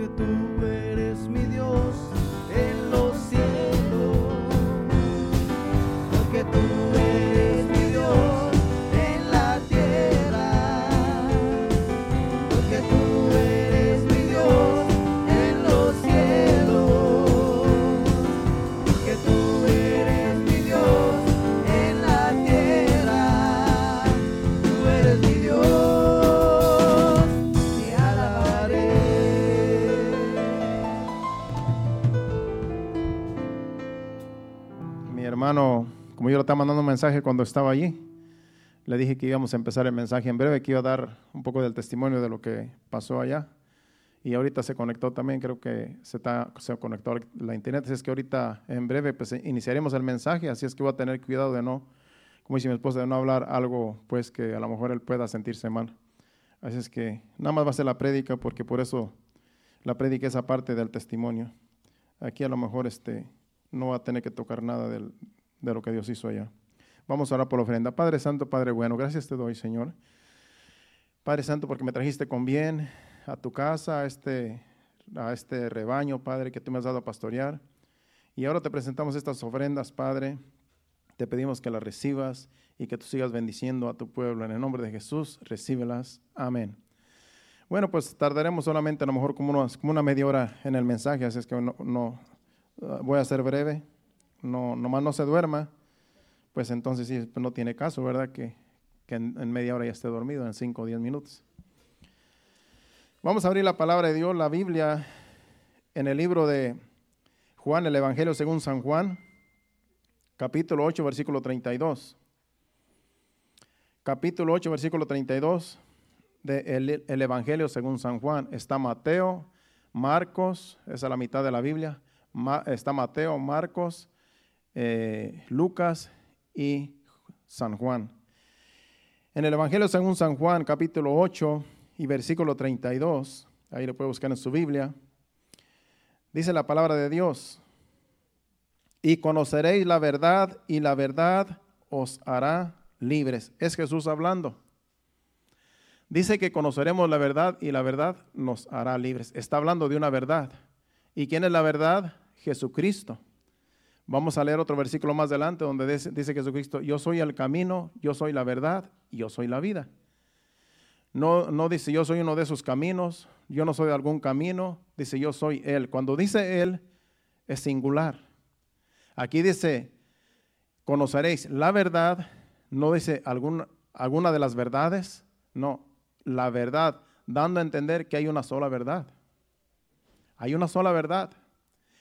porque tú eres mi como yo le estaba mandando un mensaje cuando estaba allí, le dije que íbamos a empezar el mensaje en breve, que iba a dar un poco del testimonio de lo que pasó allá. Y ahorita se conectó también, creo que se, está, se conectó la internet. Así es que ahorita en breve pues, iniciaremos el mensaje, así es que voy a tener cuidado de no, como dice mi esposa, de no hablar algo pues que a lo mejor él pueda sentirse mal. Así es que nada más va a ser la prédica, porque por eso la prédica es aparte del testimonio. Aquí a lo mejor este, no va a tener que tocar nada del- de lo que Dios hizo allá. Vamos a orar por la ofrenda. Padre Santo, Padre bueno, gracias te doy, Señor. Padre Santo, porque me trajiste con bien a tu casa, a este, a este rebaño, Padre, que tú me has dado a pastorear. Y ahora te presentamos estas ofrendas, Padre. Te pedimos que las recibas y que tú sigas bendiciendo a tu pueblo. En el nombre de Jesús, recíbelas. Amén. Bueno, pues tardaremos solamente a lo mejor como, unos- como una media hora en el mensaje, así es que no, no, uh, voy a ser breve. No, nomás no se duerma, pues entonces pues no tiene caso, ¿verdad? Que, que en, media hora ya esté dormido, en cinco o diez minutos. Vamos a abrir la palabra de Dios, la Biblia, en el libro de Juan, el Evangelio según San Juan, capítulo 8, versículo 32. Capítulo 8, versículo 32 del el Evangelio según San Juan. Está Mateo, Marcos, esa es la mitad de la Biblia. Está Mateo, Marcos, eh, Lucas y San Juan. En el Evangelio según San Juan, capítulo 8 y versículo 32, ahí lo puede buscar en su Biblia, dice la palabra de Dios, y conoceréis la verdad y la verdad os hará libres. Es Jesús hablando. Dice que conoceremos la verdad y la verdad nos hará libres. Está hablando de una verdad. ¿Y quién es la verdad? Jesucristo. Vamos a leer otro versículo más adelante donde dice, Jesucristo, yo soy el camino, yo soy la verdad yo soy la vida. No, no dice yo soy uno de esos caminos, yo no soy de algún camino, dice yo soy Él. Cuando dice Él es singular. Aquí dice, conoceréis la verdad, no dice algún- alguna de las verdades, no, la verdad, dando a entender que hay una sola verdad. Hay una sola verdad.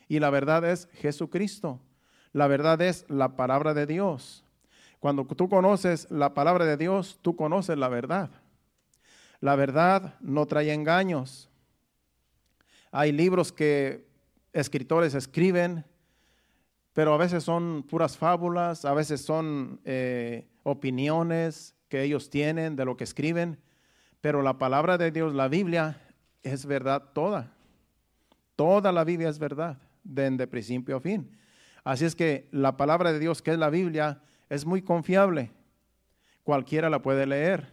Y la verdad es Jesucristo. La verdad es la palabra de Dios. Cuando tú conoces la palabra de Dios, tú conoces la verdad. La verdad no trae engaños. Hay libros que escritores escriben, pero a veces son puras fábulas, a veces son eh, opiniones que ellos tienen de lo que escriben, pero la palabra de Dios, la Biblia, es verdad toda. Toda la Biblia es verdad, desde principio a fin. Así es que la palabra de Dios, que es la Biblia, es muy confiable. Cualquiera la puede leer.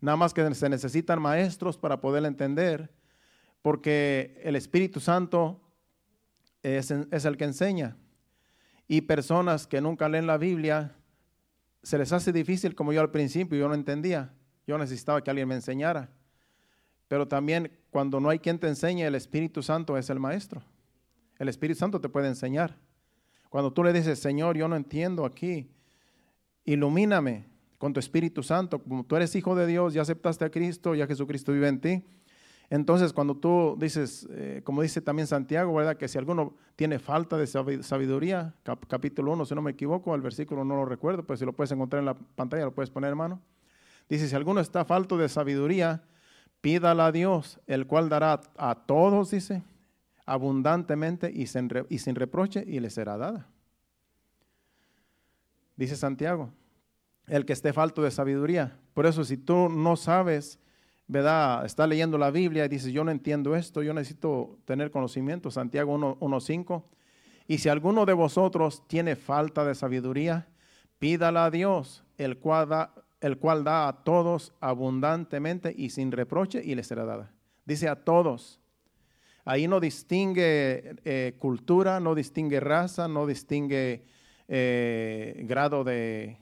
Nada más que se necesitan maestros para poderla entender, porque el Espíritu Santo es, es el que enseña. Y personas que nunca leen la Biblia, se les hace difícil, como yo al principio, yo no entendía. Yo necesitaba que alguien me enseñara. Pero también cuando no hay quien te enseñe, el Espíritu Santo es el maestro. El Espíritu Santo te puede enseñar. Cuando tú le dices, Señor, yo no entiendo aquí, ilumíname con tu Espíritu Santo. Como tú eres hijo de Dios, ya aceptaste a Cristo, ya Jesucristo vive en ti. Entonces, cuando tú dices, eh, como dice también Santiago, ¿verdad? Que si alguno tiene falta de sabi- sabiduría, cap- capítulo 1, si no me equivoco, el versículo no lo recuerdo, pues si lo puedes encontrar en la pantalla, lo puedes poner, hermano. Dice, si alguno está falto de sabiduría, pídala a Dios, el cual dará a todos, dice, abundantemente y sin, y sin reproche, y le será dada. Dice Santiago, el que esté falto de sabiduría. Por eso, si tú no sabes, ¿verdad? Está leyendo la Biblia y dices, yo no entiendo esto, yo necesito tener conocimiento. Santiago 1 1.5. Y si alguno de vosotros tiene falta de sabiduría, pídala a Dios, el cual da, el cual da a todos abundantemente y sin reproche y le será dada. Dice a todos. Ahí no distingue eh, cultura, no distingue raza, no distingue eh, grado de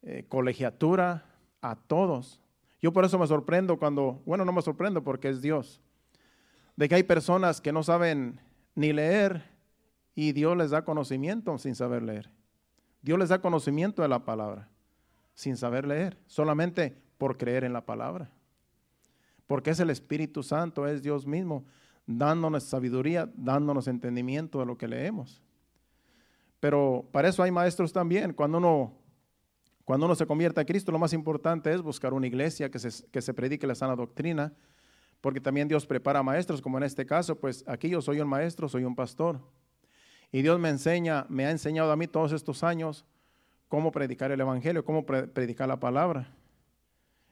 eh, colegiatura, a todos. Yo por eso me sorprendo cuando, bueno, no me sorprendo porque es Dios, de que hay personas que no saben ni leer y Dios les da conocimiento sin saber leer. Dios les da conocimiento de la palabra sin saber leer, solamente por creer en la palabra. Porque es el Espíritu Santo, es Dios mismo, dándonos sabiduría, dándonos entendimiento de lo que leemos. Pero para eso hay maestros también. Cuando uno, cuando uno se convierte a Cristo, lo más importante es buscar una iglesia que se, que se predique la sana doctrina, porque también Dios prepara maestros, como en este caso, pues aquí yo soy un maestro, soy un pastor. Y Dios me enseña, me ha enseñado a mí todos estos años cómo predicar el Evangelio, cómo predicar la palabra.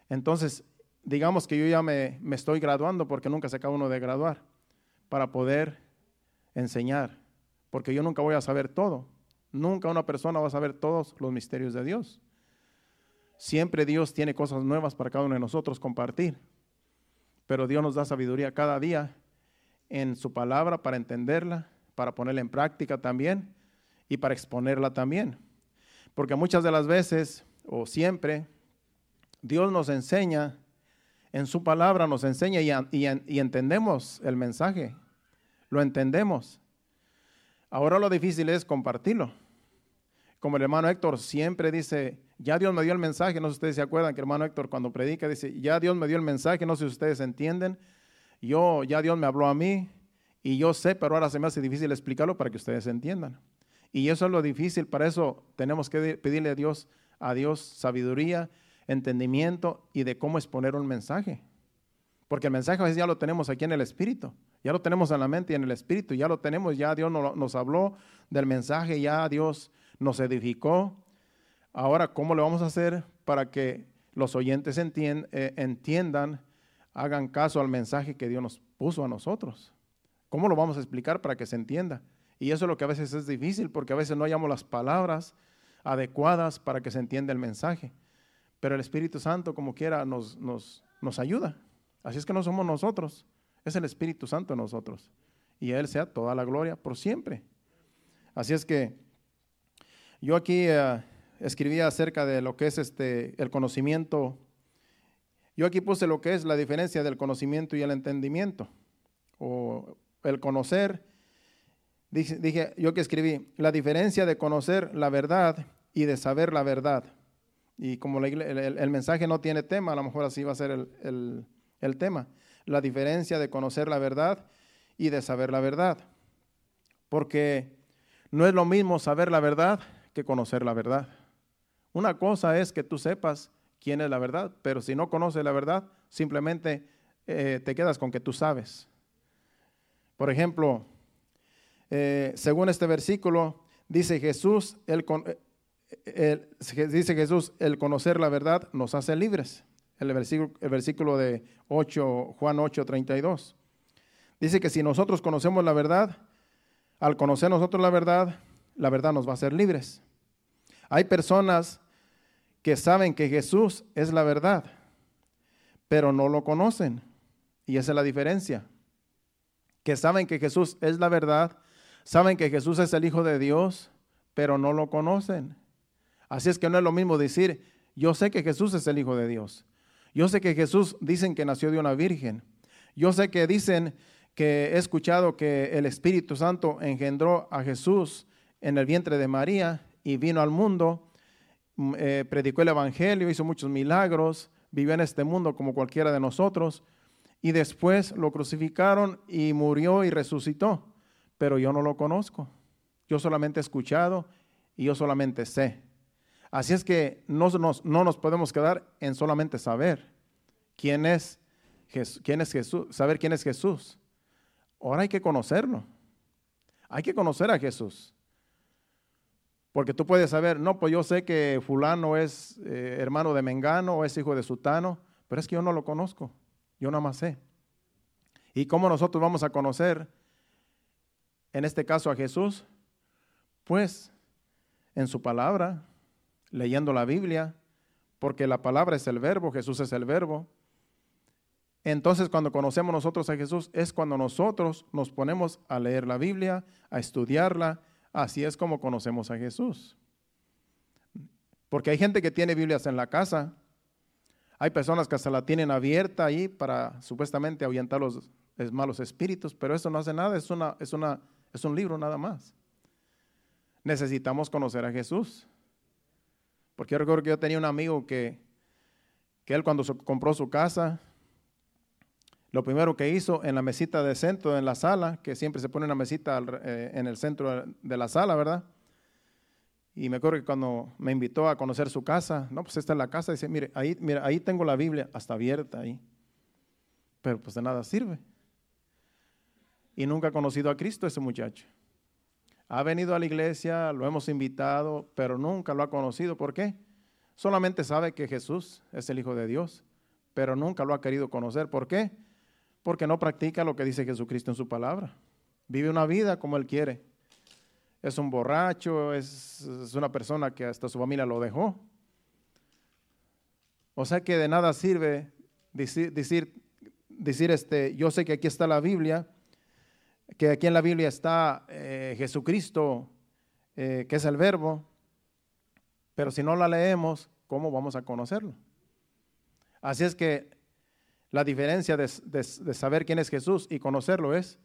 Entonces, digamos que yo ya me, me estoy graduando, porque nunca se acaba uno de graduar, para poder enseñar, porque yo nunca voy a saber todo. Nunca una persona va a saber todos los misterios de Dios. Siempre Dios tiene cosas nuevas para cada uno de nosotros compartir pero Dios nos da sabiduría cada día en su palabra para entenderla, para ponerla en práctica también y para exponerla también. Porque muchas de las veces, o siempre, Dios nos enseña, en su palabra nos enseña y, entendemos el mensaje, lo entendemos. Ahora lo difícil es compartirlo. Como el hermano Héctor siempre dice, ya Dios me dio el mensaje, no sé si ustedes se acuerdan que el hermano Héctor cuando predica dice, ya Dios me dio el mensaje, no sé si ustedes entienden, yo, ya Dios me habló a mí y yo sé, pero ahora se me hace difícil explicarlo para que ustedes entiendan. Y eso es lo difícil, para eso tenemos que pedirle a Dios, a Dios sabiduría, entendimiento y de cómo exponer un mensaje. Porque el mensaje a veces ya lo tenemos aquí en el Espíritu, ya lo tenemos en la mente y en el Espíritu, ya lo tenemos, ya Dios nos habló del mensaje, ya Dios nos edificó, Ahora, ¿cómo le vamos a hacer para que los oyentes eh, entiendan, hagan caso al mensaje que Dios nos puso a nosotros? ¿Cómo lo vamos a explicar para que se entienda? Y eso es lo que a veces es difícil, porque a veces no hallamos las palabras adecuadas para que se entienda el mensaje. Pero el Espíritu Santo, como quiera, nos, nos, nos ayuda. Así es que no somos nosotros, es el Espíritu Santo en nosotros. Y a Él sea toda la gloria por siempre. Así es que yo aquí... Eh, escribía acerca de lo que es este, el conocimiento. Yo aquí puse lo que es la diferencia del conocimiento y el entendimiento, o el conocer. Dije, yo que escribí, la diferencia de conocer la verdad y de saber la verdad. Y como el, mensaje no tiene tema, a lo mejor así va a ser el, el tema. La diferencia de conocer la verdad y de saber la verdad. Porque no es lo mismo saber la verdad que conocer la verdad. Una cosa es que tú sepas quién es la verdad, pero si no conoces la verdad, simplemente eh, te quedas con que tú sabes. Por ejemplo, eh, según este versículo, dice Jesús, dice Jesús, el conocer la verdad nos hace libres. El versículo, el versículo de 8, Juan 8, 32. Dice que si nosotros conocemos la verdad, al conocer nosotros la verdad, la verdad nos va a hacer libres. Hay personas que saben que Jesús es la verdad, pero no lo conocen. Y esa es la diferencia. Que saben que Jesús es la verdad, saben que Jesús es el Hijo de Dios, pero no lo conocen. Así es que no es lo mismo decir, yo sé que Jesús es el Hijo de Dios. Yo sé que Jesús dicen que nació de una virgen. Yo sé que dicen que he escuchado que el Espíritu Santo engendró a Jesús en el vientre de María y vino al mundo, mm, eh, predicó el Evangelio, hizo muchos milagros, vivió en este mundo como cualquiera de nosotros, y después lo crucificaron y murió y resucitó, pero yo no lo conozco. Yo solamente he escuchado y yo solamente sé. Así es que no nos, no nos podemos quedar en solamente saber quién es, quién es Jesús, saber quién es Jesús. Ahora hay que conocerlo. Hay que conocer a Jesús. Porque tú puedes saber, no, pues yo sé que fulano es eh, hermano de Mengano o es hijo de Sutano, pero es que yo no lo conozco, yo nada más sé. ¿Y cómo nosotros vamos a conocer, en este caso a Jesús? Pues en su palabra, leyendo la Biblia, porque la palabra es el verbo, Jesús es el verbo. Entonces cuando conocemos nosotros a Jesús es cuando nosotros nos ponemos a leer la Biblia, a estudiarla. Así es como conocemos a Jesús. Porque hay gente que tiene Biblias en la casa. Hay personas que hasta la tienen abierta ahí para supuestamente ahuyentar los malos espíritus, pero eso no hace nada, es, una, es, una, es un libro nada más. Necesitamos conocer a Jesús. Porque yo recuerdo que yo tenía un amigo que, que él cuando compró su casa, lo primero que hizo en la mesita de centro, en la sala, que siempre se pone una mesita eh, en el centro de la sala, ¿verdad? Y me acuerdo que cuando me invitó a conocer su casa, no, pues esta es la casa, dice, mire, ahí, mira, ahí tengo la Biblia, hasta abierta ahí. Pero pues de nada sirve. Y nunca ha conocido a Cristo ese muchacho. Ha venido a la iglesia, lo hemos invitado, pero nunca lo ha conocido. ¿Por qué? Solamente sabe que Jesús es el Hijo de Dios, pero nunca lo ha querido conocer. ¿Por qué? porque no practica lo que dice Jesucristo en su palabra. Vive una vida como Él quiere. Es un borracho, es, una persona que hasta su familia lo dejó. O sea que de nada sirve decir, decir, este, yo sé que aquí está la Biblia, que aquí en la Biblia está eh, Jesucristo, eh, que es el verbo, pero si no la leemos, ¿cómo vamos a conocerlo? Así es que la diferencia de, saber quién es Jesús y conocerlo es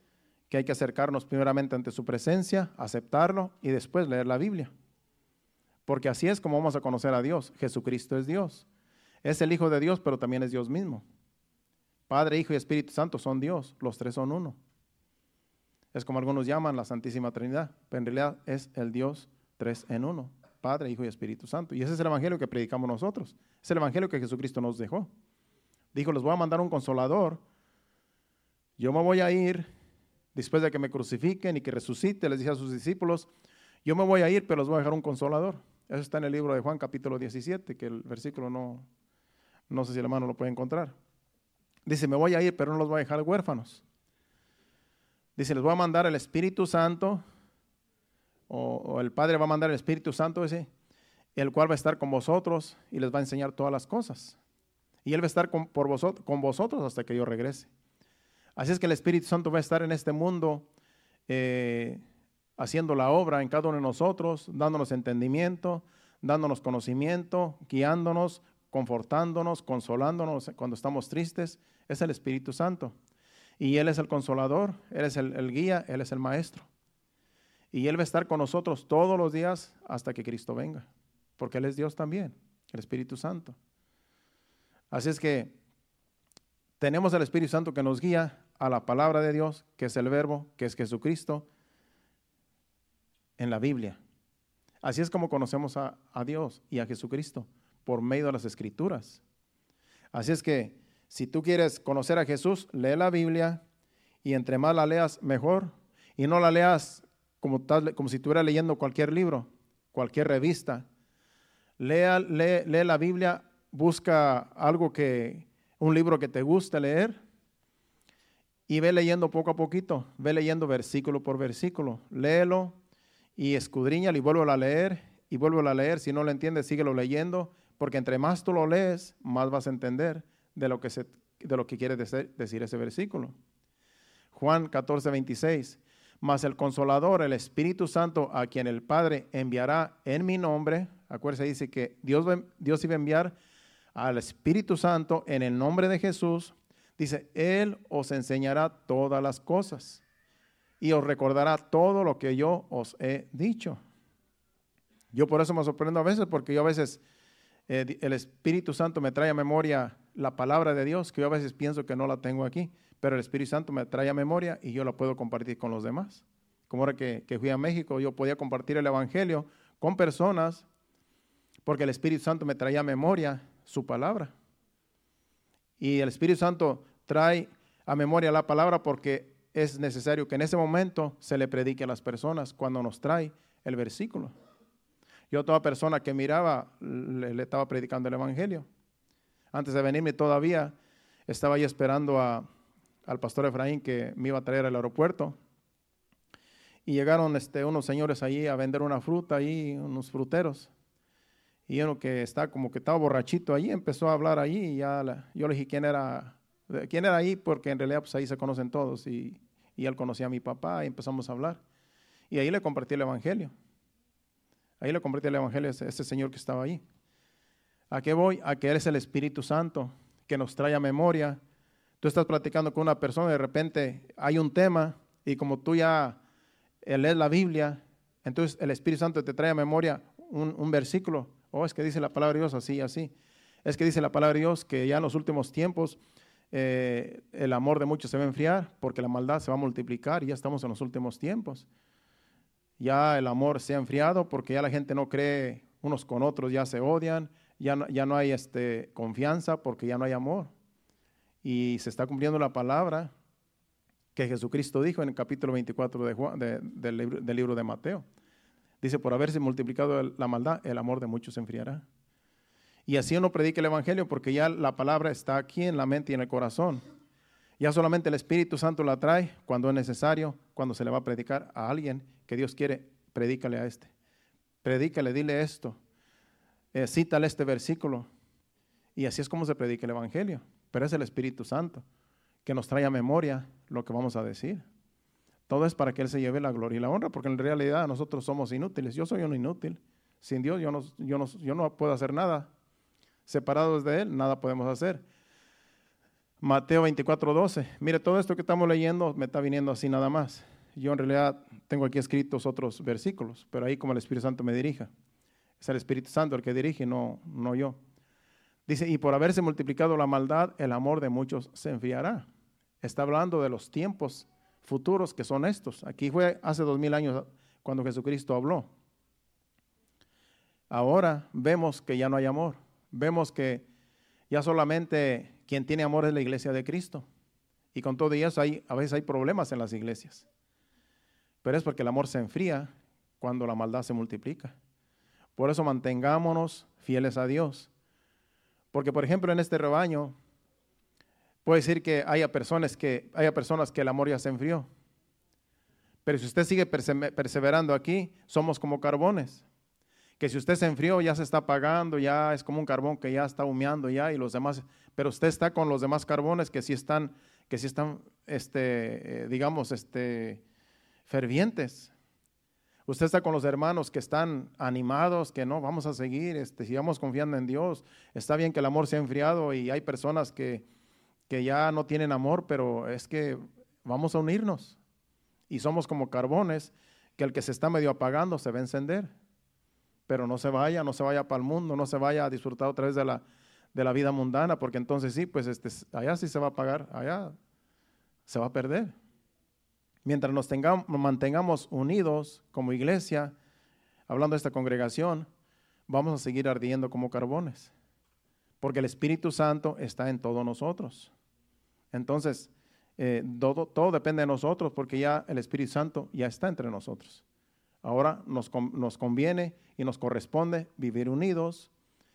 que hay que acercarnos primeramente ante su presencia, aceptarlo y después leer la Biblia. Porque así es como vamos a conocer a Dios. Jesucristo es Dios. Es el Hijo de Dios, pero también es Dios mismo. Padre, Hijo y Espíritu Santo son Dios. Los tres son uno. Es como algunos llaman la Santísima Trinidad, pero en realidad es el Dios tres en uno. Padre, Hijo y Espíritu Santo. Y ese es el Evangelio que predicamos nosotros. Es el Evangelio que Jesucristo nos dejó. Dijo, les voy a mandar un consolador. Yo me voy a ir después de que me crucifiquen y que resucite, les dije a sus discípulos, yo me voy a ir, pero les voy a dejar un consolador. Eso está en el libro de Juan capítulo 17, que el versículo no, no sé si el hermano lo puede encontrar. Dice, me voy a ir, pero no los voy a dejar huérfanos. Dice, les voy a mandar el Espíritu Santo, o, el Padre va a mandar el Espíritu Santo ese, el cual va a estar con vosotros y les va a enseñar todas las cosas y Él va a estar con, por vosotros, hasta que yo regrese. Así es que el Espíritu Santo va a estar en este mundo eh, haciendo la obra en cada uno de nosotros, dándonos entendimiento, dándonos conocimiento, guiándonos, confortándonos, consolándonos cuando estamos tristes. Es el Espíritu Santo. Y Él es el consolador, Él es el, guía, Él es el maestro. Y Él va a estar con nosotros todos los días hasta que Cristo venga, porque Él es Dios también, el Espíritu Santo. Así es que tenemos al Espíritu Santo que nos guía a la palabra de Dios, que es el verbo, que es Jesucristo, en la Biblia. Así es como conocemos a, Dios y a Jesucristo, por medio de las escrituras. Así es que si tú quieres conocer a Jesús, lee la Biblia y entre más la leas, mejor. Y no la leas como, como si estuvieras leyendo cualquier libro, cualquier revista. Lea, lee, lee la Biblia busca algo que, un libro que te guste leer y ve leyendo poco a poquito, ve leyendo versículo por versículo, léelo y escudriñalo y vuelvo a leer y vuelvo a leer. Si no lo entiendes, síguelo leyendo, porque entre más tú lo lees, más vas a entender de lo que, se, de lo que quiere decir ese versículo. Juan 14, 26. Mas el consolador, el Espíritu Santo, a quien el Padre enviará en mi nombre, acuérdense, dice que Dios, Dios iba a enviar al Espíritu Santo en el nombre de Jesús, dice, Él os enseñará todas las cosas y os recordará todo lo que yo os he dicho. Yo por eso me sorprendo a veces, porque yo a veces eh, el Espíritu Santo me trae a memoria la palabra de Dios, que yo a veces pienso que no la tengo aquí, pero el Espíritu Santo me trae a memoria y yo la puedo compartir con los demás. Como ahora que, que fui a México, yo podía compartir el Evangelio con personas, porque el Espíritu Santo me traía a memoria su palabra. Y el Espíritu Santo trae a memoria la palabra porque es necesario que en ese momento se le predique a las personas cuando nos trae el versículo. Yo toda persona que miraba le, estaba predicando el Evangelio. Antes de venirme todavía estaba ahí esperando al pastor Efraín que me iba a traer al aeropuerto. Y llegaron este, unos señores allí a vender una fruta, ahí, unos fruteros. Y uno que está como que estaba borrachito allí, empezó a hablar allí y ya yo le dije quién era ¿Quién era ahí? Porque en realidad pues ahí se conocen todos y, y él conocía a mi papá y empezamos a hablar. Y ahí le compartí el Evangelio. Ahí le compartí el Evangelio a ese, señor que estaba ahí. ¿A qué voy? A que Él es el Espíritu Santo que nos trae a memoria. Tú estás platicando con una persona y de repente hay un tema y como tú ya lees la Biblia, entonces el Espíritu Santo te trae a memoria un, un versículo. Oh, es que dice la palabra de Dios así, así. Es que dice la palabra de Dios que ya en los últimos tiempos eh, el amor de muchos se va a enfriar porque la maldad se va a multiplicar y ya estamos en los últimos tiempos. Ya el amor se ha enfriado porque ya la gente no cree unos con otros, ya se odian, ya no, ya no hay este, confianza porque ya no hay amor. Y se está cumpliendo la palabra que Jesucristo dijo en el capítulo 24 de del, libro, del libro de Mateo. Dice, por haberse multiplicado la maldad, el amor de muchos se enfriará. Y así uno predica el Evangelio porque ya la palabra está aquí en la mente y en el corazón. Ya solamente el Espíritu Santo la trae cuando es necesario, cuando se le va a predicar a alguien que Dios quiere, predícale a este. Predícale, dile esto. Eh, cítale este versículo. Y así es como se predica el Evangelio. Pero es el Espíritu Santo que nos trae a memoria lo que vamos a decir. Todo es para que Él se lleve la gloria y la honra, porque en realidad nosotros somos inútiles. Yo soy un inútil. Sin Dios yo no, yo no, yo no puedo hacer nada separados de Él, nada podemos hacer. Mateo 24, 12. Mire, todo esto que estamos leyendo me está viniendo así nada más. Yo en realidad tengo aquí escritos otros versículos, pero ahí como el Espíritu Santo me dirija. Es el Espíritu Santo el que dirige, no, no yo. Dice, y por haberse multiplicado la maldad, el amor de muchos se enfriará. Está hablando de los tiempos futuros que son estos. Aquí fue hace dos mil años cuando Jesucristo habló. Ahora vemos que ya no hay amor vemos que ya solamente quien tiene amor es la iglesia de Cristo. Y con todo eso hay, a veces hay problemas en las iglesias. Pero es porque el amor se enfría cuando la maldad se multiplica. Por eso mantengámonos fieles a Dios. Porque, por ejemplo, en este rebaño, puede decir que haya personas que, haya personas que el amor ya se enfrió. Pero si usted sigue perseverando aquí, somos como carbones que si usted se enfrió ya se está apagando, ya es como un carbón que ya está humeando ya y los demás, pero usted está con los demás carbones que sí están, que sí están, este, eh, digamos, este, fervientes. Usted está con los hermanos que están animados, que no, vamos a seguir, este, sigamos confiando en Dios. Está bien que el amor se ha enfriado y hay personas que, que ya no tienen amor, pero es que vamos a unirnos. Y somos como carbones que el que se está medio apagando se va a encender pero no se vaya, no se vaya para el mundo, no se vaya a disfrutar otra vez de la, de la vida mundana, porque entonces sí, pues este, allá sí se va a pagar, allá se va a perder. Mientras nos, tengamos, mantengamos unidos como iglesia, hablando de esta congregación, vamos a seguir ardiendo como carbones, porque el Espíritu Santo está en todos nosotros. Entonces, eh, todo, todo depende de nosotros, porque ya el Espíritu Santo ya está entre nosotros. Ahora nos, nos conviene y nos corresponde vivir unidos,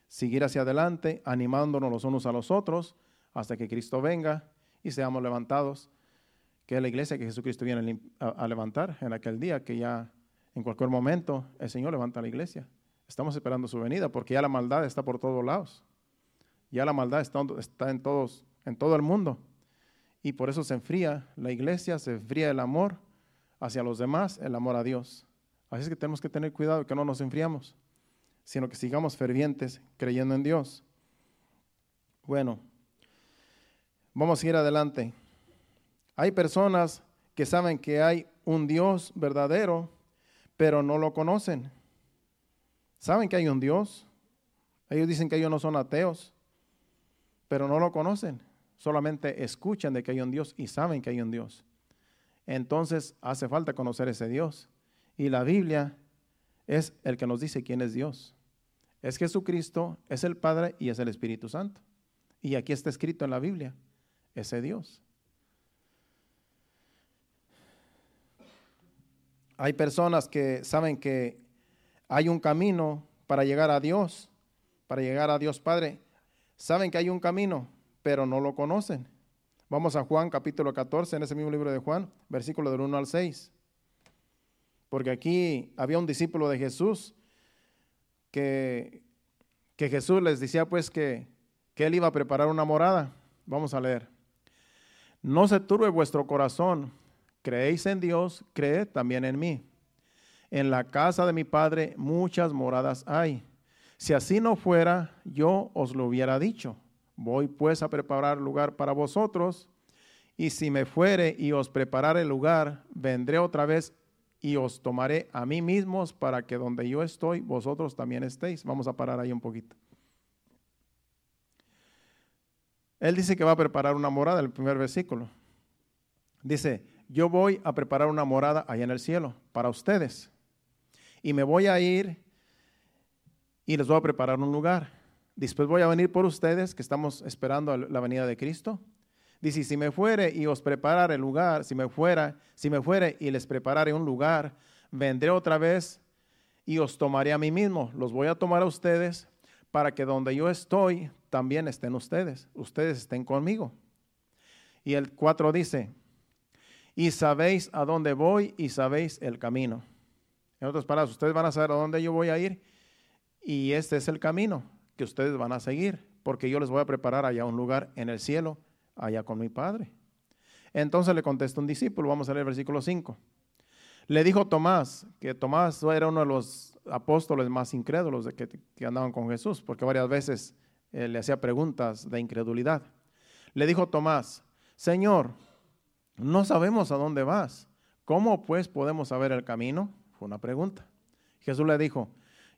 seguir hacia adelante, animándonos los unos a los otros hasta que Cristo venga y seamos levantados, que es la iglesia que Jesucristo viene a, levantar en aquel día, que ya en cualquier momento el Señor levanta la iglesia. Estamos esperando su venida porque ya la maldad está por todos lados. Ya la maldad está, está en, todos, en todo el mundo. Y por eso se enfría la iglesia, se enfría el amor hacia los demás, el amor a Dios. Así es que tenemos que tener cuidado que no nos enfriamos, sino que sigamos fervientes creyendo en Dios. Bueno, vamos a ir adelante. Hay personas que saben que hay un Dios verdadero, pero no lo conocen. Saben que hay un Dios. Ellos dicen que ellos no son ateos, pero no lo conocen. Solamente escuchan de que hay un Dios y saben que hay un Dios. Entonces hace falta conocer ese Dios. Y la Biblia es el que nos dice quién es Dios. Es Jesucristo, es el Padre y es el Espíritu Santo. Y aquí está escrito en la Biblia, ese Dios. Hay personas que saben que hay un camino para llegar a Dios, para llegar a Dios Padre. Saben que hay un camino, pero no lo conocen. Vamos a Juan capítulo 14, en ese mismo libro de Juan, versículo del 1 al 6 porque aquí había un discípulo de Jesús que, que Jesús les decía pues que, que él iba a preparar una morada. Vamos a leer. No se turbe vuestro corazón. Creéis en Dios, creed también en mí. En la casa de mi Padre muchas moradas hay. Si así no fuera, yo os lo hubiera dicho. Voy pues a preparar lugar para vosotros. Y si me fuere y os preparare lugar, vendré otra vez y os tomaré a mí mismos para que donde yo estoy, vosotros también estéis. Vamos a parar ahí un poquito. Él dice que va a preparar una morada, el primer versículo. Dice, yo voy a preparar una morada allá en el cielo para ustedes. Y me voy a ir y les voy a preparar un lugar. Después voy a venir por ustedes, que estamos esperando la venida de Cristo. Dice, si me fuere y os preparare el lugar, si me fuera, si me fuere y les preparare un lugar, vendré otra vez y os tomaré a mí mismo. Los voy a tomar a ustedes para que donde yo estoy, también estén ustedes. Ustedes estén conmigo. Y el 4 dice, y sabéis a dónde voy y sabéis el camino. En otras palabras, ustedes van a saber a dónde yo voy a ir y este es el camino que ustedes van a seguir, porque yo les voy a preparar allá un lugar en el cielo allá con mi Padre. Entonces le contestó un discípulo, vamos a leer el versículo 5. Le dijo Tomás, que Tomás era uno de los apóstoles más incrédulos de que, andaban con Jesús, porque varias veces eh, le hacía preguntas de incredulidad. Le dijo Tomás, Señor, no sabemos a dónde vas. ¿Cómo pues podemos saber el camino? Fue una pregunta. Jesús le dijo,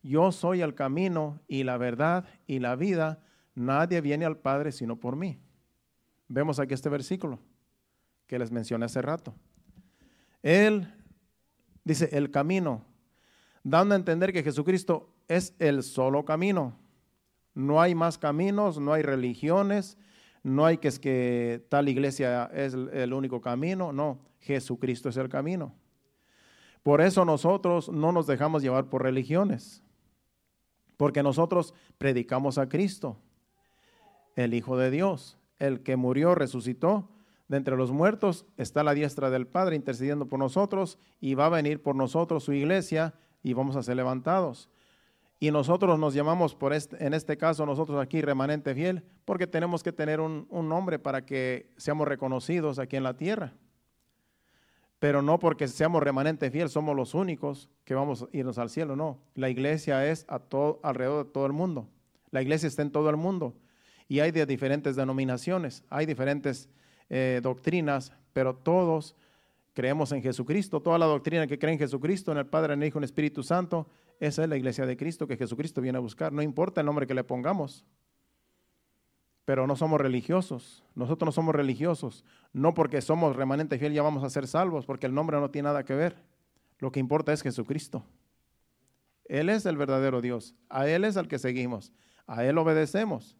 yo soy el camino y la verdad y la vida. Nadie viene al Padre sino por mí. Vemos aquí este versículo que les mencioné hace rato. Él dice el camino, dando a entender que Jesucristo es el solo camino. No hay más caminos, no hay religiones, no hay que es que tal iglesia es el único camino, no, Jesucristo es el camino. Por eso nosotros no nos dejamos llevar por religiones, porque nosotros predicamos a Cristo, el Hijo de Dios el que murió, resucitó de entre los muertos, está a la diestra del Padre intercediendo por nosotros y va a venir por nosotros su iglesia y vamos a ser levantados. Y nosotros nos llamamos, por este, en este caso nosotros aquí, remanente fiel, porque tenemos que tener un, nombre para que seamos reconocidos aquí en la tierra. Pero no porque seamos remanente fiel, somos los únicos que vamos a irnos al cielo, no. La iglesia es a todo, alrededor de todo el mundo. La iglesia está en todo el mundo y hay de diferentes denominaciones, hay diferentes eh, doctrinas, pero todos creemos en Jesucristo. Toda la doctrina que cree en Jesucristo, en el Padre, en el Hijo, en el Espíritu Santo, esa es la iglesia de Cristo que Jesucristo viene a buscar. No importa el nombre que le pongamos, pero no somos religiosos. Nosotros no somos religiosos, no porque somos remanente fiel ya vamos a ser salvos, porque el nombre no tiene nada que ver. Lo que importa es Jesucristo. Él es el verdadero Dios, a Él es al que seguimos, a Él obedecemos.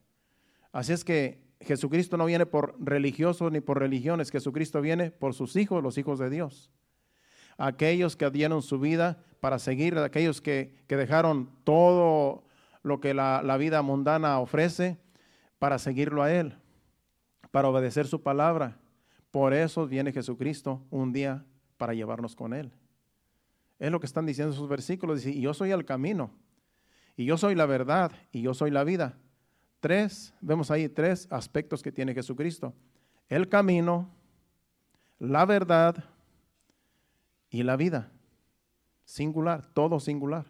Así es que Jesucristo no viene por religiosos ni por religiones, Jesucristo viene por sus hijos, los hijos de Dios. Aquellos que dieron su vida para seguir, aquellos que, dejaron todo lo que la, vida mundana ofrece para seguirlo a Él, para obedecer su palabra. Por eso viene Jesucristo un día para llevarnos con Él. Es lo que están diciendo esos versículos. Dice, y yo soy el camino, y yo soy la verdad, y yo soy la vida. Tres, vemos ahí tres aspectos que tiene Jesucristo. El camino, la verdad y la vida. Singular, todo singular.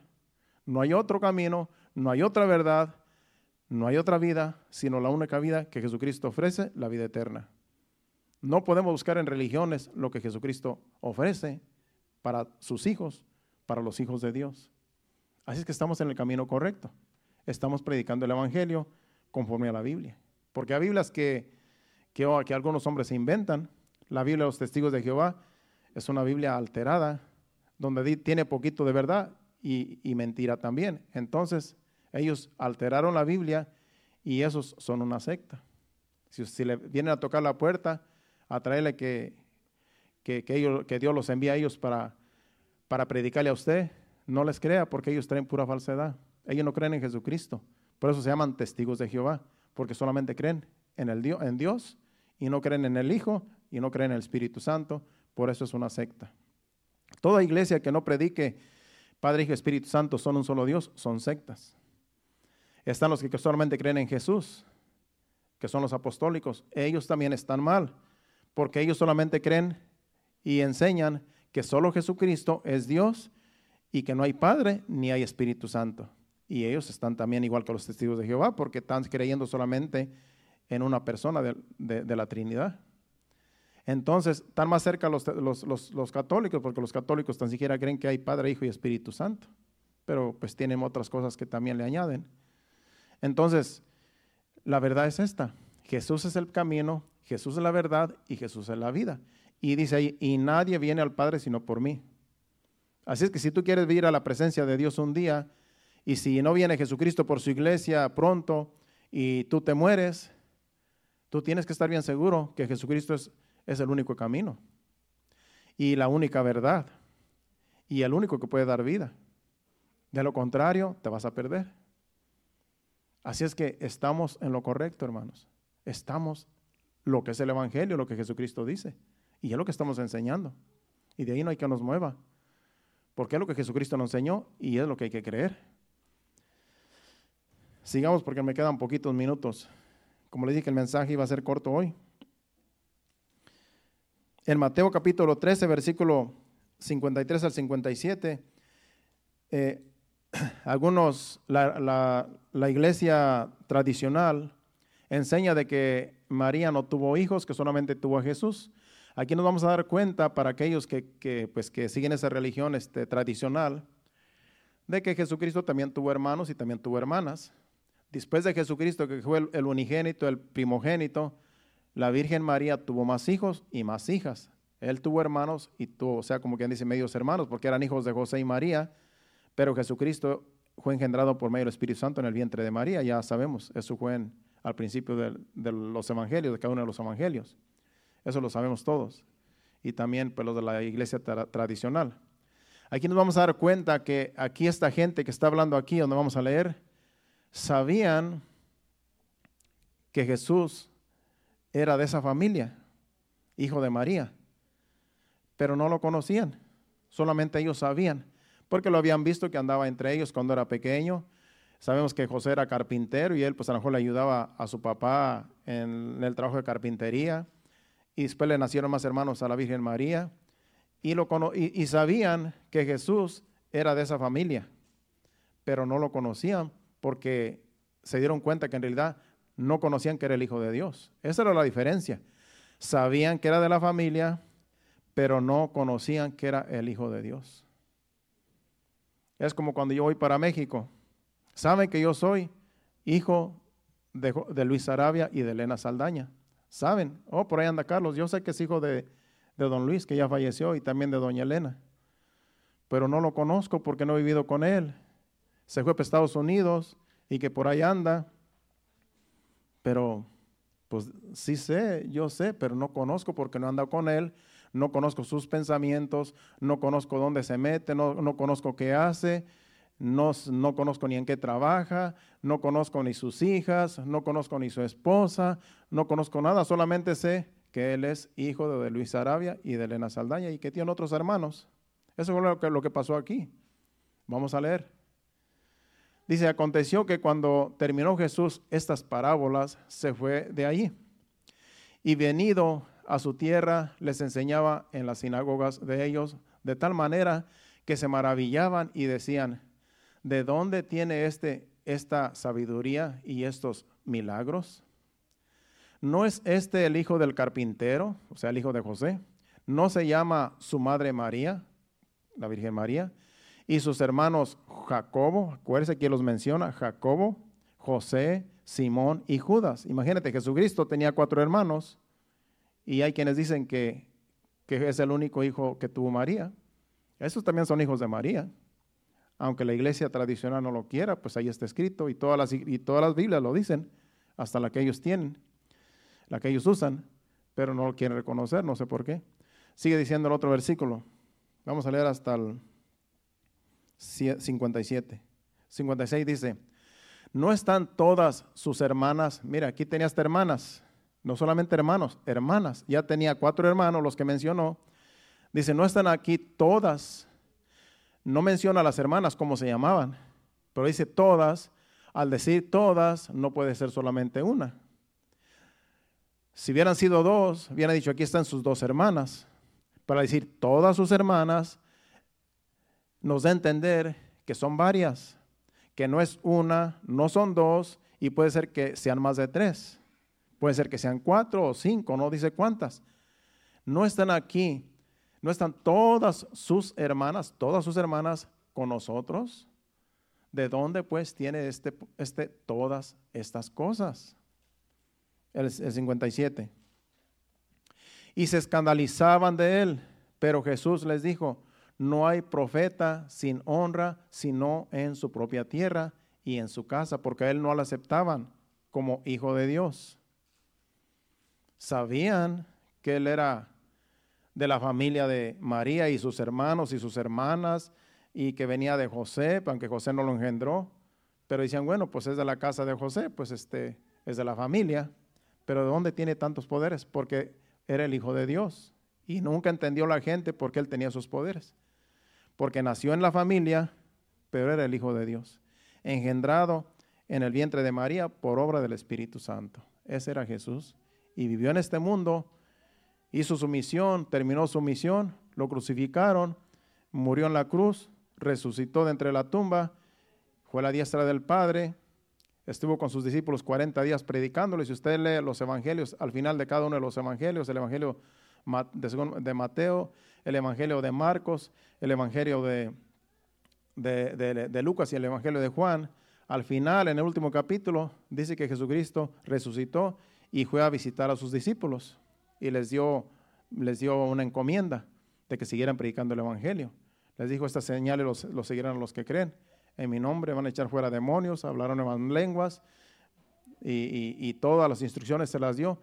No hay otro camino, no hay otra verdad, no hay otra vida, sino la única vida que Jesucristo ofrece, la vida eterna. No podemos buscar en religiones lo que Jesucristo ofrece para sus hijos, para los hijos de Dios. Así es que estamos en el camino correcto. Estamos predicando el Evangelio, conforme a la Biblia. Porque hay Biblias que, que, que algunos hombres se inventan. La Biblia de los testigos de Jehová es una Biblia alterada, donde tiene poquito de verdad y, mentira también. Entonces, ellos alteraron la Biblia y esos son una secta. Si, le vienen a tocar la puerta, a traerle que, que, ellos, que Dios los envía a ellos para, para predicarle a usted, no les crea porque ellos traen pura falsedad. Ellos no creen en Jesucristo. Por eso se llaman testigos de Jehová, porque solamente creen en, el Dios, en Dios y no creen en el Hijo y no creen en el Espíritu Santo. Por eso es una secta. Toda iglesia que no predique Padre, Hijo Espíritu Santo son un solo Dios, son sectas. Están los que solamente creen en Jesús, que son los apostólicos. Ellos también están mal, porque ellos solamente creen y enseñan que solo Jesucristo es Dios y que no hay Padre ni hay Espíritu Santo. Y ellos están también igual que los testigos de Jehová porque están creyendo solamente en una persona de, la Trinidad. Entonces, están más cerca los, los, católicos porque los católicos tan siquiera creen que hay Padre, Hijo y Espíritu Santo. Pero pues tienen otras cosas que también le añaden. Entonces, la verdad es esta. Jesús es el camino, Jesús es la verdad y Jesús es la vida. Y dice ahí, y nadie viene al Padre sino por mí. Así es que si tú quieres ir a la presencia de Dios un día, y si no viene Jesucristo por su iglesia pronto y tú te mueres, tú tienes que estar bien seguro que Jesucristo es, es el único camino y la única verdad y el único que puede dar vida. De lo contrario, te vas a perder. Así es que estamos en lo correcto, hermanos. Estamos lo que es el Evangelio, lo que Jesucristo dice. Y es lo que estamos enseñando. Y de ahí no hay que nos mueva. Porque es lo que Jesucristo nos enseñó y es lo que hay que creer. Sigamos porque me quedan poquitos minutos. Como les dije, el mensaje iba a ser corto hoy. En Mateo capítulo 13, versículo 53 al 57, eh, algunos, la, la, iglesia tradicional enseña de que María no tuvo hijos, que solamente tuvo a Jesús. Aquí nos vamos a dar cuenta para aquellos que, pues, que siguen esa religión este, tradicional, de que Jesucristo también tuvo hermanos y también tuvo hermanas. Después de Jesucristo, que fue el, unigénito, el primogénito, la Virgen María tuvo más hijos y más hijas. Él tuvo hermanos y tuvo, o sea, como quien dice, medios hermanos, porque eran hijos de José y María, pero Jesucristo fue engendrado por medio del Espíritu Santo en el vientre de María, ya sabemos, eso fue al principio de, los evangelios, de cada uno de los evangelios. Eso lo sabemos todos. Y también pues, los de la iglesia tradicional. Aquí nos vamos a dar cuenta que aquí esta gente que está hablando aquí, donde vamos a leer, sabían que Jesús era de esa familia, hijo de María, pero no lo conocían, solamente ellos sabían porque lo habían visto que andaba entre ellos cuando era pequeño. Sabemos que José era carpintero y él pues a lo mejor le ayudaba a su papá en el trabajo de carpintería. Y después le nacieron más hermanos a la Virgen María. Y, lo, y, y sabían que Jesús era de esa familia, pero no lo conocían porque se dieron cuenta que en realidad no conocían que era el Hijo de Dios. Esa era la diferencia. Sabían que era de la familia, pero no conocían que era el Hijo de Dios. Es como cuando yo voy para México. Saben que yo soy hijo de, Luis Arabia y de Elena Saldaña. Saben, oh, por ahí anda Carlos. Yo sé que es hijo de, de don Luis, que ya falleció, y también de doña Elena. Pero no lo conozco porque no he vivido con él. Se fue para Estados Unidos y que por ahí anda. Pero, pues sí sé, yo sé, pero no conozco porque no he andado con él no conozco sus pensamientos, no conozco dónde se mete, no, conozco qué hace, no, no, conozco ni en qué trabaja, no conozco ni sus hijas, no conozco ni su esposa, no conozco nada, solamente sé que él es hijo de Luis Arabia y de Elena Saldaña y que tiene otros hermanos. Eso fue lo que, lo que pasó aquí. Vamos a leer. Dice, aconteció que cuando terminó Jesús estas parábolas, se fue de allí. Y venido a su tierra, les enseñaba en las sinagogas de ellos, de tal manera que se maravillaban y decían, ¿de dónde tiene este esta sabiduría y estos milagros? ¿No es este el hijo del carpintero, o sea, el hijo de José? ¿No se llama su madre María, la Virgen María? Y sus hermanos Jacobo, acuérdense que los menciona, Jacobo, José, Simón y Judas. Imagínate, Jesucristo tenía cuatro hermanos y hay quienes dicen que, es el único hijo que tuvo María. Esos también son hijos de María. Aunque la iglesia tradicional no lo quiera, pues ahí está escrito y todas las, y todas las Biblias lo dicen, hasta la que ellos tienen, la que ellos usan, pero no lo quieren reconocer, no sé por qué. Sigue diciendo el otro versículo. Vamos a leer hasta el 57. 56 dice, no están todas sus hermanas, mira, aquí tenías hermanas, no solamente hermanos, hermanas. Ya tenía cuatro hermanos, los que mencionó. Dice, no están aquí todas. No menciona a las hermanas como se llamaban, pero dice todas. Al decir todas, no puede ser solamente una. Si hubieran sido dos, hubiera dicho, aquí están sus dos hermanas. Para decir, todas sus hermanas nos da a entender que son varias, que no es una, no son dos, y puede ser que sean más de tres. Puede ser que sean cuatro o cinco, no dice cuántas. No están aquí, no están todas sus hermanas, todas sus hermanas con nosotros. ¿De dónde pues tiene este, este, todas estas cosas? El, el 57. Y se escandalizaban de él, pero Jesús les dijo, no hay profeta sin honra sino en su propia tierra y en su casa, porque a él no lo aceptaban como hijo de Dios. Sabían que él era de la familia de María y sus hermanos y sus hermanas y que venía de José, aunque José no lo engendró, pero decían, bueno, pues es de la casa de José, pues este es de la familia, pero ¿de dónde tiene tantos poderes? Porque era el hijo de Dios y nunca entendió la gente por qué él tenía sus poderes, porque nació en la familia, pero era el hijo de Dios, engendrado en el vientre de María por obra del Espíritu Santo. Ese era Jesús y vivió en este mundo hizo su misión, terminó su misión, lo crucificaron, murió en la cruz, resucitó de entre la tumba, fue a la diestra del Padre, estuvo con sus discípulos 40 días predicándoles. Si usted lee los evangelios, al final de cada uno de los evangelios, el evangelio de Mateo, el evangelio de Marcos, el evangelio de, de, de Lucas y el evangelio de Juan, al final, en el último capítulo, dice que Jesucristo resucitó y fue a visitar a sus discípulos y les dio, les dio una encomienda de que siguieran predicando el Evangelio. Les dijo, estas señales los, los seguirán los que creen. En mi nombre van a echar fuera demonios, hablaron nuevas lenguas y, y todas las instrucciones se las dio,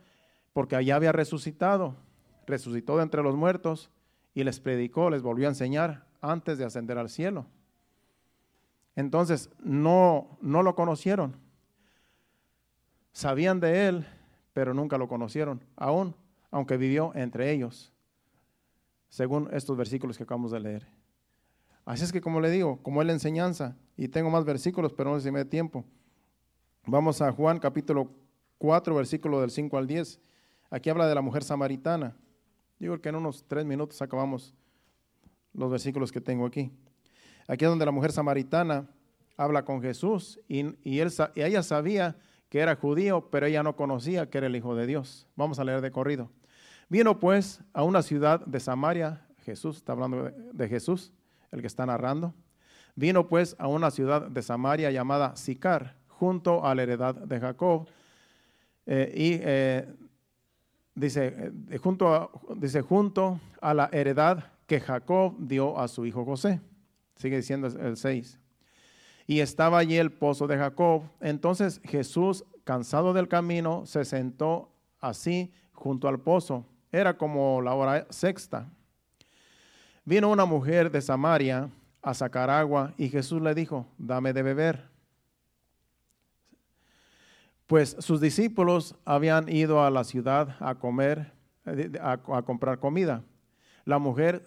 porque allá había resucitado, resucitó de entre los muertos y les predicó, les volvió a enseñar antes de ascender al cielo. Entonces, no, no lo conocieron. Sabían de él, pero nunca lo conocieron. Aún aunque vivió entre ellos, según estos versículos que acabamos de leer. Así es que como le digo, como es la enseñanza, y tengo más versículos, pero no si me da tiempo. Vamos a Juan capítulo 4, versículo del 5 al 10. Aquí habla de la mujer samaritana. Digo que en unos tres minutos acabamos los versículos que tengo aquí. Aquí es donde la mujer samaritana habla con Jesús y, y, él, y ella sabía que era judío, pero ella no conocía que era el Hijo de Dios. Vamos a leer de corrido. Vino pues a una ciudad de Samaria, Jesús, está hablando de, Jesús, el que está narrando. Vino pues a una ciudad de Samaria llamada Sicar, junto a la heredad de Jacob. Eh, y eh, dice, eh, junto a, dice, junto a la heredad que Jacob dio a su hijo José. Sigue diciendo el 6. Y estaba allí el pozo de Jacob. Entonces Jesús, cansado del camino, se sentó así junto al pozo. Era como la hora sexta. Vino una mujer de Samaria a sacar agua y Jesús le dijo, dame de beber. Pues sus discípulos habían ido a la ciudad a comer, a, comprar comida. La mujer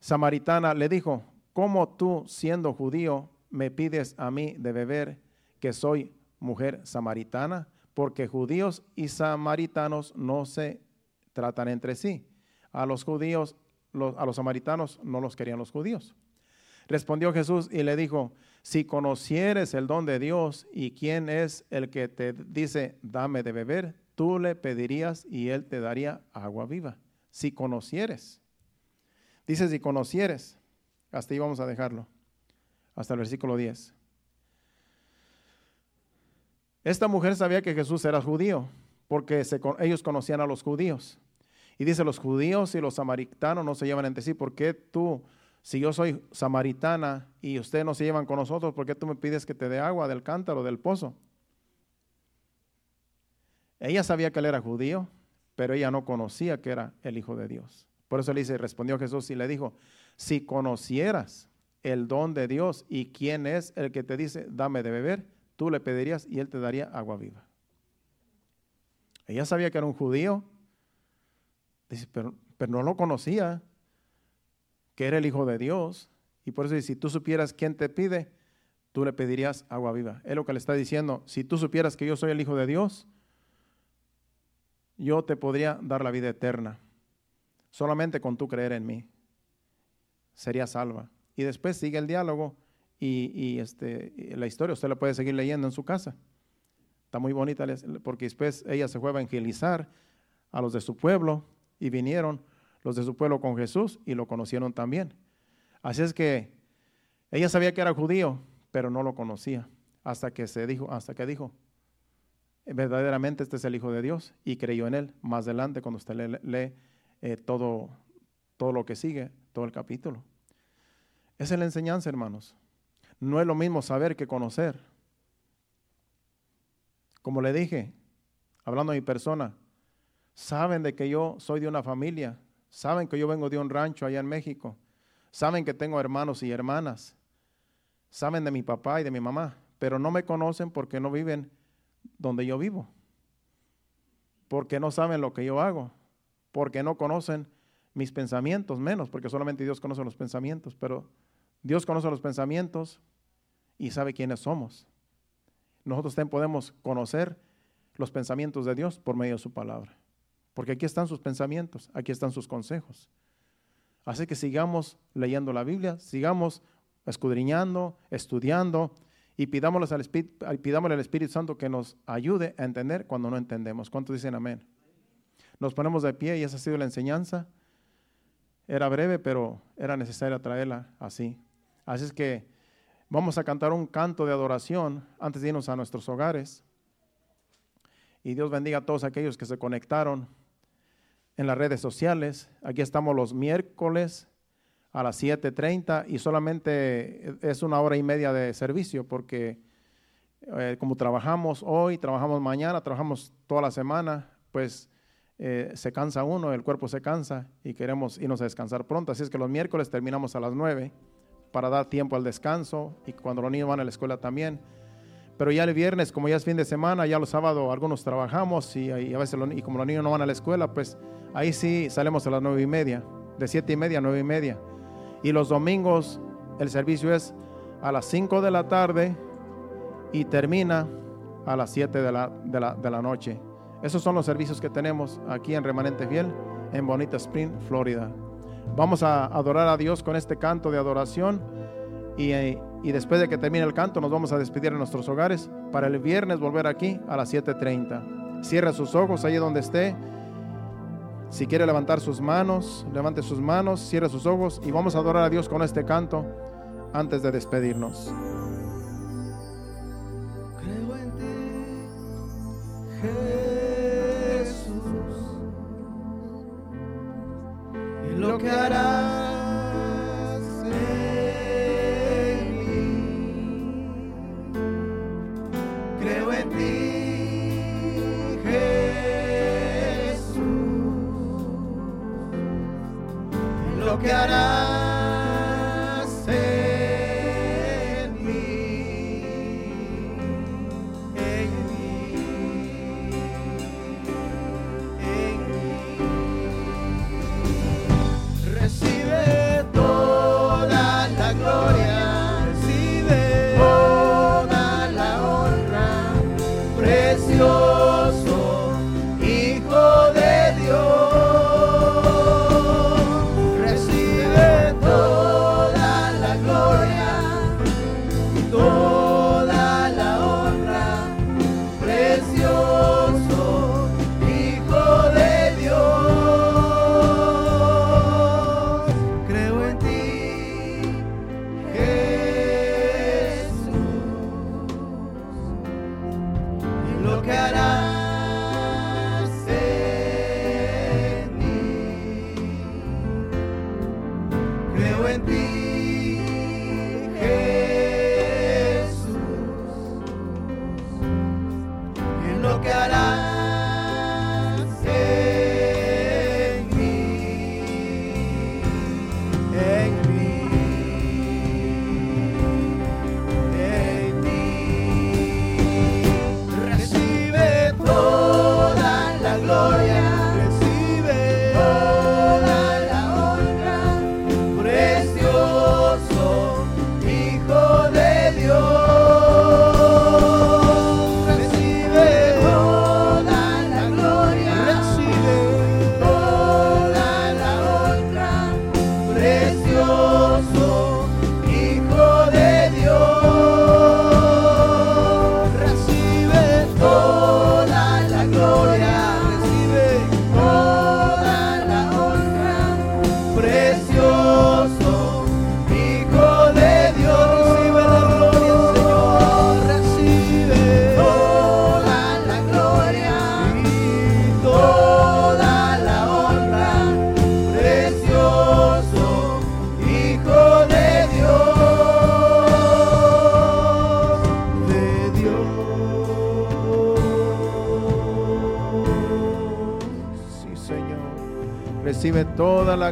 samaritana le dijo, ¿cómo tú, siendo judío, me pides a mí de beber que soy mujer samaritana? Porque judíos y samaritanos no se tratan entre sí. A los judíos, a los samaritanos no los querían los judíos. Respondió Jesús y le dijo, si conocieres el don de Dios y quién es el que te dice, dame de beber, tú le pedirías y él te daría agua viva. Si conocieres. Dice, si conocieres. Hasta ahí vamos a dejarlo. Hasta el versículo 10. Esta mujer sabía que Jesús era judío, porque ellos conocían a los judíos. Y dice, los judíos y los samaritanos no se llevan entre sí. ¿Por qué tú, si yo soy samaritana y ustedes no se llevan con nosotros, por qué tú me pides que te dé agua del cántaro, del pozo? Ella sabía que él era judío, pero ella no conocía que era el Hijo de Dios. Por eso le dice, respondió Jesús y le dijo, si conocieras el don de Dios y quién es el que te dice, dame de beber, tú le pedirías y él te daría agua viva. Ella sabía que era un judío, Dice, pero, pero no lo conocía, que era el Hijo de Dios. Y por eso, si tú supieras quién te pide, tú le pedirías agua viva. Es lo que le está diciendo. Si tú supieras que yo soy el Hijo de Dios, yo te podría dar la vida eterna, solamente con tu creer en mí. Sería salva. Y después sigue el diálogo y, este, la historia usted la puede seguir leyendo en su casa. Está muy bonita porque después ella se fue a evangelizar a los de su pueblo y vinieron los de su pueblo con Jesús y lo conocieron también. Así es que ella sabía que era judío, pero no lo conocía hasta que se dijo, hasta que dijo, verdaderamente este es el Hijo de Dios y creyó en él. Más adelante, cuando usted lee, eh, todo, todo lo que sigue, todo el capítulo. Esa es la enseñanza, hermanos. No es lo mismo saber que conocer. Como le dije, hablando a mi persona, saben de que yo soy de una familia, saben que yo vengo de un rancho allá en México, saben que tengo hermanos y hermanas, saben de mi papá y de mi mamá, pero no me conocen porque no viven donde yo vivo, porque no saben lo que yo hago, porque no conocen mis pensamientos, menos, porque solamente Dios conoce los pensamientos, pero Dios conoce los pensamientos y sabe quiénes somos. Nosotros también podemos conocer los pensamientos de Dios por medio de su palabra, porque aquí están sus pensamientos, aquí están sus consejos. Así que sigamos leyendo la Biblia, sigamos escudriñando, estudiando y pidámosle al, Espíritu, pidámosle al Espíritu Santo que nos ayude a entender cuando no entendemos. ¿Cuántos dicen amén? Nos ponemos de pie y esa ha sido la enseñanza. Era breve, pero era necesaria traerla así. Así es que vamos a cantar un canto de adoración antes de irnos a nuestros hogares. Y Dios bendiga a todos aquellos que se conectaron en las redes sociales. Aquí estamos los miércoles a las 7.30 y solamente es una hora y media de servicio porque eh, como trabajamos hoy, trabajamos mañana, trabajamos toda la semana, pues eh, se cansa uno, el cuerpo se cansa y queremos irnos a descansar pronto. Así es que los miércoles terminamos a las 9 para dar tiempo al descanso y cuando los niños van a la escuela también. Pero ya el viernes, como ya es fin de semana, ya los sábados algunos trabajamos y, a veces y como los niños no van a la escuela, pues ahí sí salimos a las nueve y media, de siete y media a nueve y media. Y los domingos el servicio es a las 5 de la tarde y termina a las 7 de la, de, la, noche. Esos son los servicios que tenemos aquí en Remanente Fiel, en Bonita Spring, Florida. Vamos a adorar a Dios con este canto de adoración y, y, después de que termine el canto nos vamos a despedir en nuestros hogares para el viernes volver aquí a las 7.30. Cierra sus ojos ahí donde esté si quiere levantar sus manos, levante sus manos, cierre sus ojos y vamos a adorar a Dios con este canto antes de despedirnos.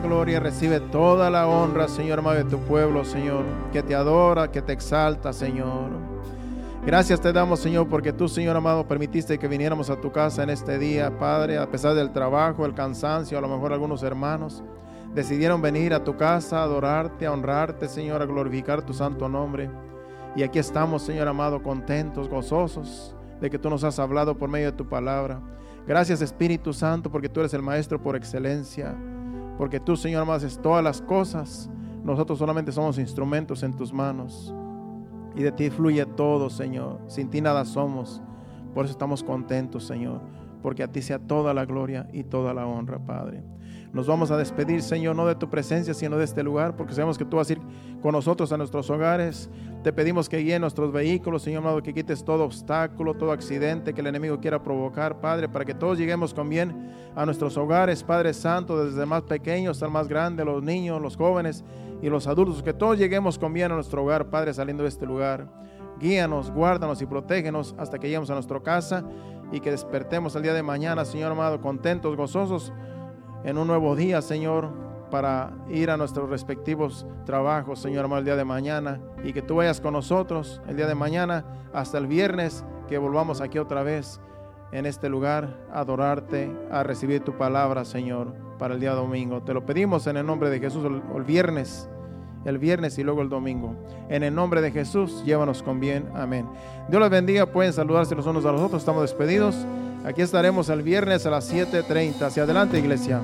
Gloria, recibe toda la honra, Señor amado, de tu pueblo, Señor, que te adora, que te exalta, Señor. Gracias te damos, Señor, porque tú, Señor amado, permitiste que viniéramos a tu casa en este día, Padre, a pesar del trabajo, el cansancio, a lo mejor algunos hermanos decidieron venir a tu casa a adorarte, a honrarte, Señor, a glorificar tu santo nombre. Y aquí estamos, Señor amado, contentos, gozosos de que tú nos has hablado por medio de tu palabra. Gracias, Espíritu Santo, porque tú eres el Maestro por excelencia. Porque tú, Señor amado, haces todas las cosas. Nosotros solamente somos instrumentos en tus manos. Y de ti fluye todo, Señor. Sin ti nada somos. Por eso estamos contentos, Señor. Porque a ti sea toda la gloria y toda la honra, Padre. Nos vamos a despedir, Señor, no de tu presencia, sino de este lugar, porque sabemos que tú vas a ir con nosotros a nuestros hogares. Te pedimos que guíe nuestros vehículos, Señor amado, que quites todo obstáculo, todo accidente que el enemigo quiera provocar, Padre, para que todos lleguemos con bien a nuestros hogares, Padre Santo, desde más pequeños hasta más grande, los niños, los jóvenes y los adultos, que todos lleguemos con bien a nuestro hogar, Padre, saliendo de este lugar. Guíanos, guárdanos y protégenos hasta que lleguemos a nuestra casa y que despertemos el día de mañana, Señor amado, contentos, gozosos en un nuevo día, Señor, para ir a nuestros respectivos trabajos, Señor, el día de mañana. Y que tú vayas con nosotros el día de mañana hasta el viernes, que volvamos aquí otra vez en este lugar a adorarte, a recibir tu palabra, Señor, para el día domingo. Te lo pedimos en el nombre de Jesús el, viernes, el viernes y luego el domingo. En el nombre de Jesús, llévanos con bien. Amén. Dios los bendiga. Pueden saludarse los unos a los otros. Estamos despedidos. Aquí estaremos el viernes a las 7.30. Hacia adelante, iglesia.